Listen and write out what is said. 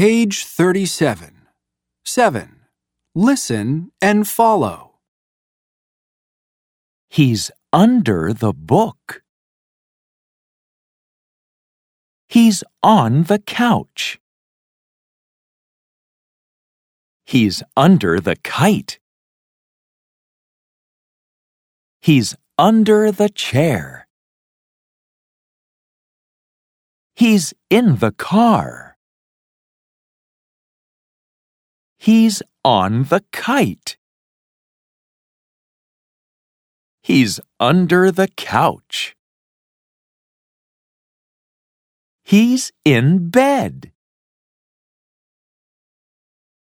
Page 37. 7. Listen and follow. He's under the book. He's on the couch. He's under the kite. He's under the chair. He's in the car. He's on the kite. He's under the couch. He's in bed.